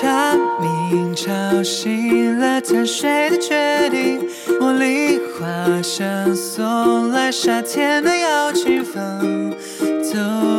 蝉鸣吵醒了贪睡的决定，茉莉花香送来夏天的邀请，风走。